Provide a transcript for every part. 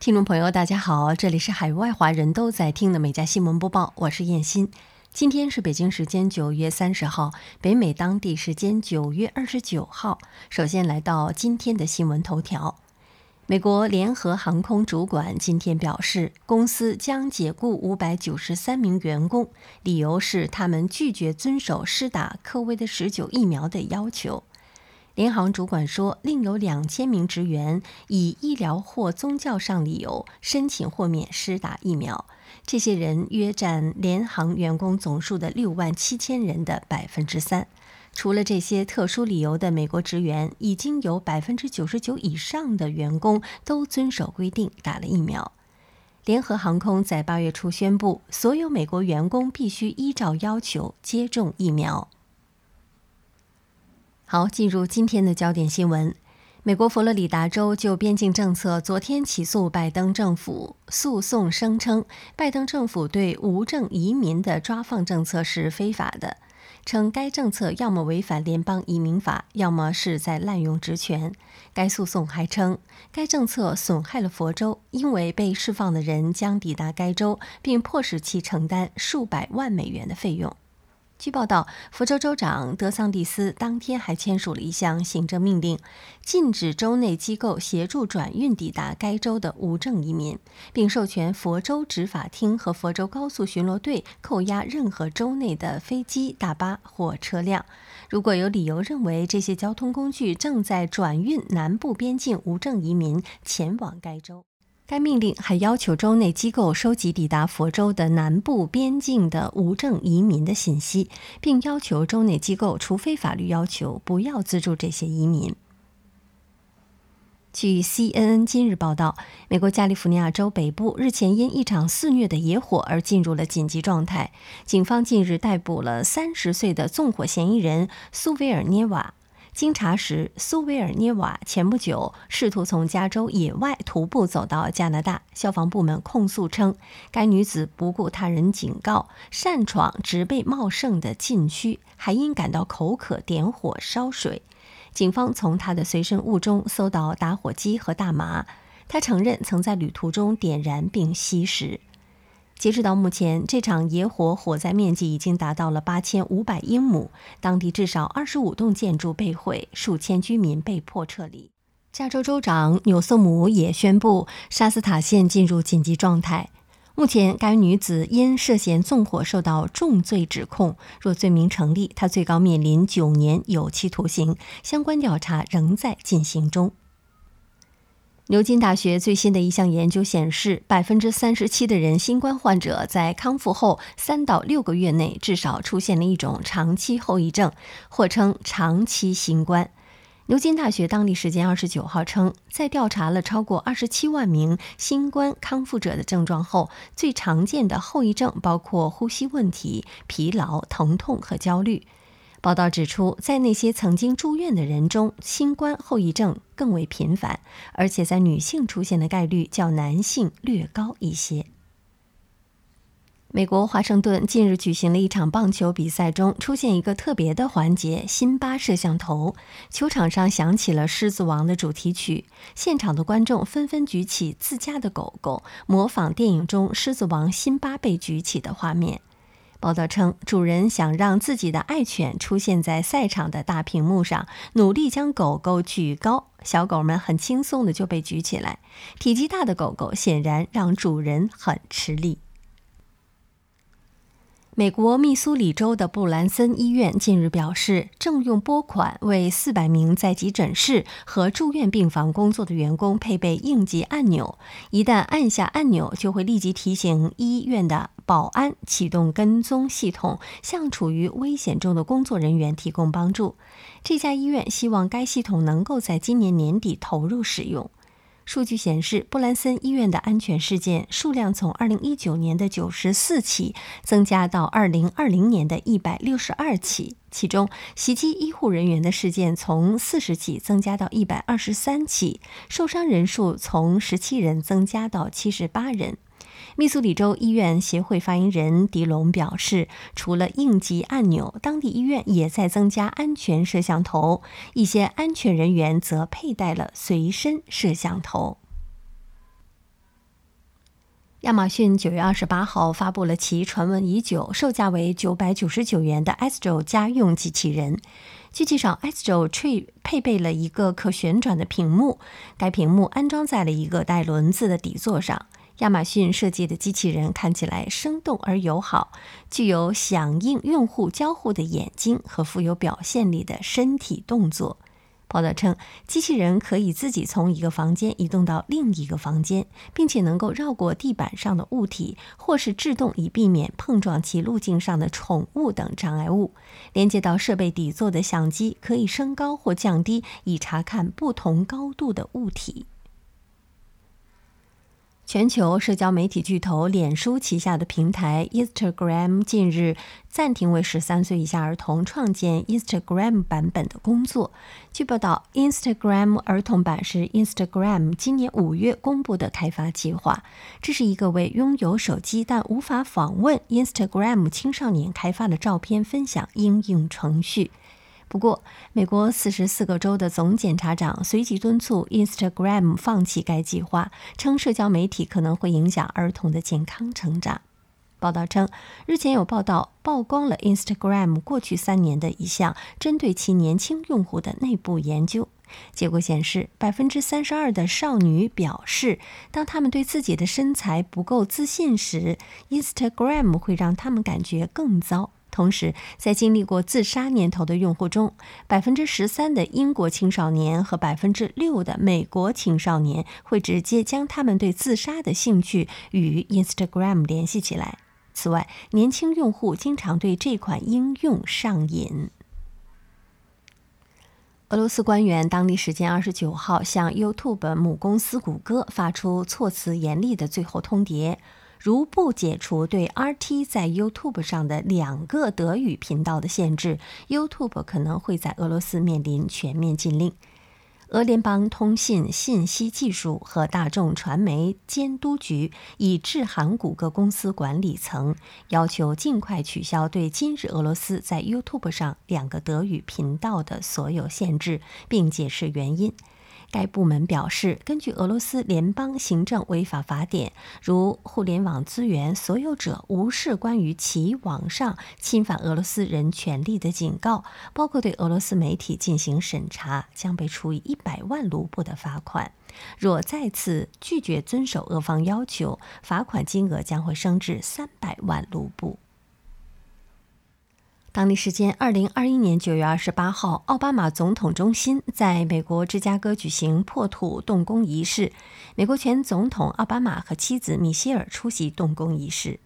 听众朋友，大家好，这里是海外华人都在听的每家新闻播报，我是燕欣。今天是北京时间九月三十号，北美当地时间九月二十九号。首先来到今天的新闻头条：美国联合航空主管今天表示，公司将解雇五百九十三名员工，理由是他们拒绝遵守施打科威的十九疫苗的要求。联航主管说，另有两千名职员以医疗或宗教上理由申请豁免施打疫苗。这些人约占联航员工总数的六万七千人的百分之三。除了这些特殊理由的美国职员，已经有百分之九十九以上的员工都遵守规定打了疫苗。联合航空在八月初宣布，所有美国员工必须依照要求接种疫苗。好，进入今天的焦点新闻。美国佛罗里达州就边境政策昨天起诉拜登政府，诉讼声称拜登政府对无证移民的抓放政策是非法的，称该政策要么违反联邦移民法，要么是在滥用职权。该诉讼还称该政策损害了佛州，因为被释放的人将抵达该州，并迫使其承担数百万美元的费用。据报道，福州州长德桑蒂斯当天还签署了一项行政命令，禁止州内机构协助转运抵达该州的无证移民，并授权佛州执法厅和佛州高速巡逻队扣押任何州内的飞机、大巴或车辆，如果有理由认为这些交通工具正在转运南部边境无证移民前往该州。该命令还要求州内机构收集抵达佛州的南部边境的无证移民的信息，并要求州内机构，除非法律要求，不要资助这些移民。据 CNN 今日报道，美国加利福尼亚州北部日前因一场肆虐的野火而进入了紧急状态。警方近日逮捕了三十岁的纵火嫌疑人苏维尔涅瓦。经查实，苏维尔涅瓦前不久试图从加州野外徒步走到加拿大。消防部门控诉称，该女子不顾他人警告，擅闯植被茂盛的禁区，还因感到口渴点火烧水。警方从他的随身物中搜到打火机和大麻，他承认曾在旅途中点燃并吸食。截止到目前，这场野火火灾面积已经达到了八千五百英亩，当地至少二十五栋建筑被毁，数千居民被迫撤离。加州州长纽瑟姆也宣布，沙斯塔县进入紧急状态。目前，该女子因涉嫌纵火受到重罪指控，若罪名成立，她最高面临九年有期徒刑。相关调查仍在进行中。牛津大学最新的一项研究显示，百分之三十七的人新冠患者在康复后三到六个月内至少出现了一种长期后遗症，或称长期新冠。牛津大学当地时间二十九号称，在调查了超过二十七万名新冠康复者的症状后，最常见的后遗症包括呼吸问题、疲劳、疼痛和焦虑。报道指出，在那些曾经住院的人中，新冠后遗症更为频繁，而且在女性出现的概率较男性略高一些。美国华盛顿近日举行了一场棒球比赛，中出现一个特别的环节——辛巴摄像头。球场上响起了《狮子王》的主题曲，现场的观众纷纷举起自家的狗狗，模仿电影中狮子王辛巴被举起的画面。报道称，主人想让自己的爱犬出现在赛场的大屏幕上，努力将狗狗举高。小狗们很轻松的就被举起来。体积大的狗狗显然让主人很吃力。美国密苏里州的布兰森医院近日表示，正用拨款为四百名在急诊室和住院病房工作的员工配备应急按钮。一旦按下按钮，就会立即提醒医院的保安启动跟踪系统，向处于危险中的工作人员提供帮助。这家医院希望该系统能够在今年年底投入使用。数据显示，布兰森医院的安全事件数量从2019年的94起增加到2020年的162起，其中袭击医护人员的事件从40起增加到123起，受伤人数从17人增加到78人。密苏里州医院协会发言人迪龙表示，除了应急按钮，当地医院也在增加安全摄像头，一些安全人员则佩戴了随身摄像头。亚马逊九月二十八号发布了其传闻已久、售价为九百九十九元的 Astro 家用机器人。据介绍，Astro Tree 配备了一个可旋转的屏幕，该屏幕安装在了一个带轮子的底座上。亚马逊设计的机器人看起来生动而友好，具有响应用户交互的眼睛和富有表现力的身体动作。报道称，机器人可以自己从一个房间移动到另一个房间，并且能够绕过地板上的物体，或是制动以避免碰撞其路径上的宠物等障碍物。连接到设备底座的相机可以升高或降低，以查看不同高度的物体。全球社交媒体巨头脸书旗下的平台 Instagram 近日暂停为十三岁以下儿童创建 Instagram 版本的工作。据报道，Instagram 儿童版是 Instagram 今年五月公布的开发计划。这是一个为拥有手机但无法访问 Instagram 青少年开发的照片分享应用程序。不过，美国四十四个州的总检察长随即敦促 Instagram 放弃该计划，称社交媒体可能会影响儿童的健康成长。报道称，日前有报道曝光了 Instagram 过去三年的一项针对其年轻用户的内部研究，结果显示，百分之三十二的少女表示，当他们对自己的身材不够自信时，Instagram 会让他们感觉更糟。同时，在经历过自杀念头的用户中，百分之十三的英国青少年和百分之六的美国青少年会直接将他们对自杀的兴趣与 Instagram 联系起来。此外，年轻用户经常对这款应用上瘾。俄罗斯官员当地时间二十九号向 YouTube 母公司谷歌发出措辞严厉的最后通牒。如不解除对 RT 在 YouTube 上的两个德语频道的限制，YouTube 可能会在俄罗斯面临全面禁令。俄联邦通信信息技术和大众传媒监督局已致函谷歌公司管理层，要求尽快取消对今日俄罗斯在 YouTube 上两个德语频道的所有限制，并解释原因。该部门表示，根据俄罗斯联邦行政违法法典，如互联网资源所有者无视关于其网上侵犯俄罗斯人权利的警告，包括对俄罗斯媒体进行审查，将被处以一百万卢布的罚款。若再次拒绝遵守俄方要求，罚款金额将会升至三百万卢布。当地时间二零二一年九月二十八号，奥巴马总统中心在美国芝加哥举行破土动工仪式。美国前总统奥巴马和妻子米歇尔出席动工仪式。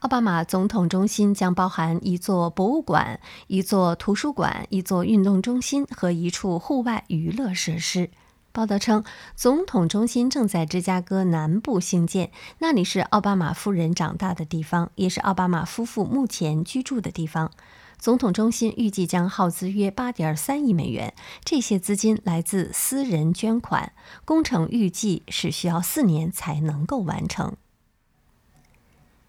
奥巴马总统中心将包含一座博物馆、一座图书馆、一座运动中心和一处户外娱乐设施。报道称，总统中心正在芝加哥南部兴建，那里是奥巴马夫人长大的地方，也是奥巴马夫妇目前居住的地方。总统中心预计将耗资约八点三亿美元，这些资金来自私人捐款。工程预计是需要四年才能够完成。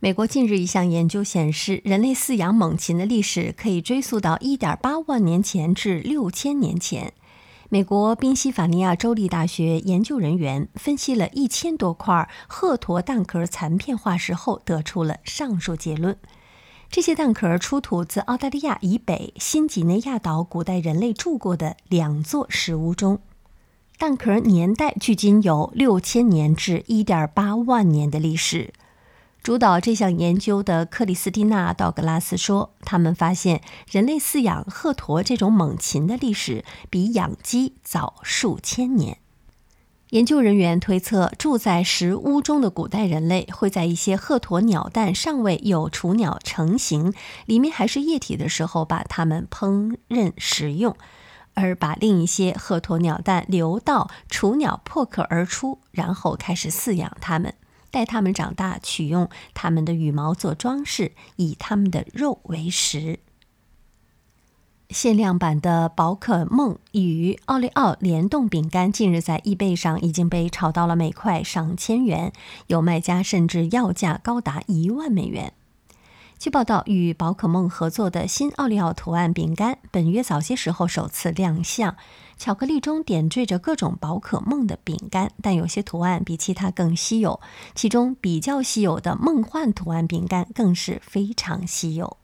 美国近日一项研究显示，人类饲养猛禽的历史可以追溯到一点八万年前至六千年前。美国宾夕法尼亚州立大学研究人员分析了一千多块鹤驼蛋壳残片化石后，得出了上述结论。这些蛋壳出土自澳大利亚以北新几内亚岛古代人类住过的两座石屋中，蛋壳年代距今有六千年至一点八万年的历史。主导这项研究的克里斯蒂娜·道格拉斯说：“他们发现人类饲养鹤驼这种猛禽的历史比养鸡早数千年。”研究人员推测，住在石屋中的古代人类会在一些鹤鸵鸟蛋尚未有雏鸟成型、里面还是液体的时候把它们烹饪食用。而把另一些鹤鸵鸟蛋留到雏鸟破壳而出，然后开始饲养它们，待它们长大，取用它们的羽毛做装饰，以它们的肉为食。限量版的宝可梦与奥利奥联动饼干近日在易贝上已经被炒到了每块上千元，有卖家甚至要价高达一万美元。据报道，与宝可梦合作的新奥利奥图案饼干本月早些时候首次亮相，巧克力中点缀着各种宝可梦的饼干，但有些图案比其他更稀有，其中比较稀有的梦幻图案饼干更是非常稀有。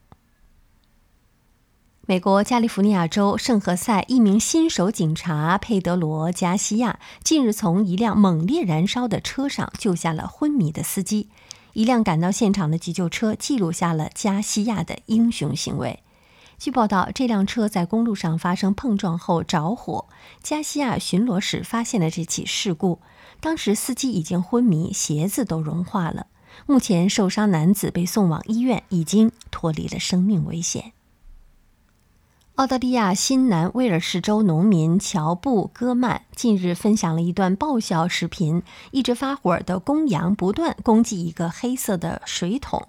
美国加利福尼亚州圣何塞一名新手警察佩德罗·加西亚近日从一辆猛烈燃烧的车上救下了昏迷的司机。一辆赶到现场的急救车记录下了加西亚的英雄行为。据报道，这辆车在公路上发生碰撞后着火。加西亚巡逻时发现了这起事故，当时司机已经昏迷，鞋子都融化了。目前，受伤男子被送往医院，已经脱离了生命危险。澳大利亚新南威尔士州农民乔布·戈曼近日分享了一段爆笑视频：一只发火的公羊不断攻击一个黑色的水桶。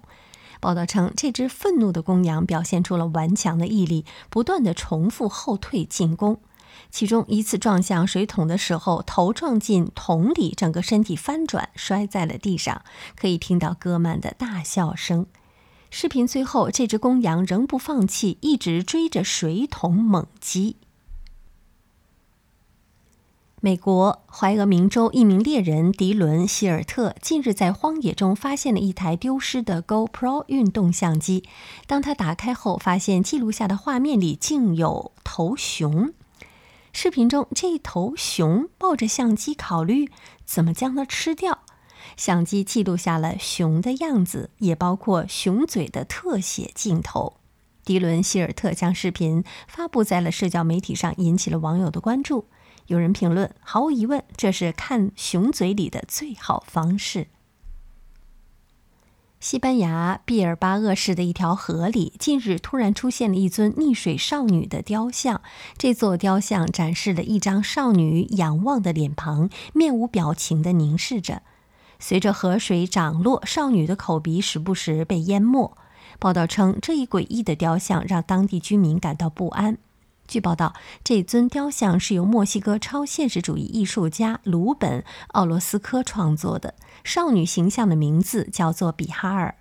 报道称，这只愤怒的公羊表现出了顽强的毅力，不断的重复后退进攻。其中一次撞向水桶的时候，头撞进桶里，整个身体翻转，摔在了地上。可以听到戈曼的大笑声。视频最后，这只公羊仍不放弃，一直追着水桶猛击。美国怀俄明州一名猎人迪伦·希尔特近日在荒野中发现了一台丢失的 GoPro 运动相机。当他打开后，发现记录下的画面里竟有头熊。视频中，这头熊抱着相机，考虑怎么将它吃掉。相机记录下了熊的样子，也包括熊嘴的特写镜头。迪伦·希尔特将视频发布在了社交媒体上，引起了网友的关注。有人评论：“毫无疑问，这是看熊嘴里的最好方式。”西班牙毕尔巴鄂市的一条河里，近日突然出现了一尊溺水少女的雕像。这座雕像展示了一张少女仰望的脸庞，面无表情地凝视着。随着河水涨落，少女的口鼻时不时被淹没。报道称，这一诡异的雕像让当地居民感到不安。据报道，这尊雕像是由墨西哥超现实主义艺术家鲁本·奥罗斯科创作的。少女形象的名字叫做比哈尔。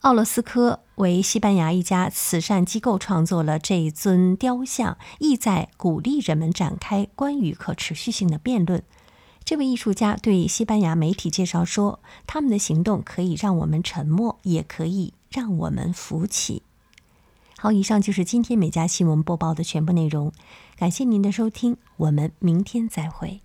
奥罗斯科为西班牙一家慈善机构创作了这尊雕像，意在鼓励人们展开关于可持续性的辩论。这位艺术家对西班牙媒体介绍说：“他们的行动可以让我们沉默，也可以让我们浮起。”好，以上就是今天每家新闻播报的全部内容，感谢您的收听，我们明天再会。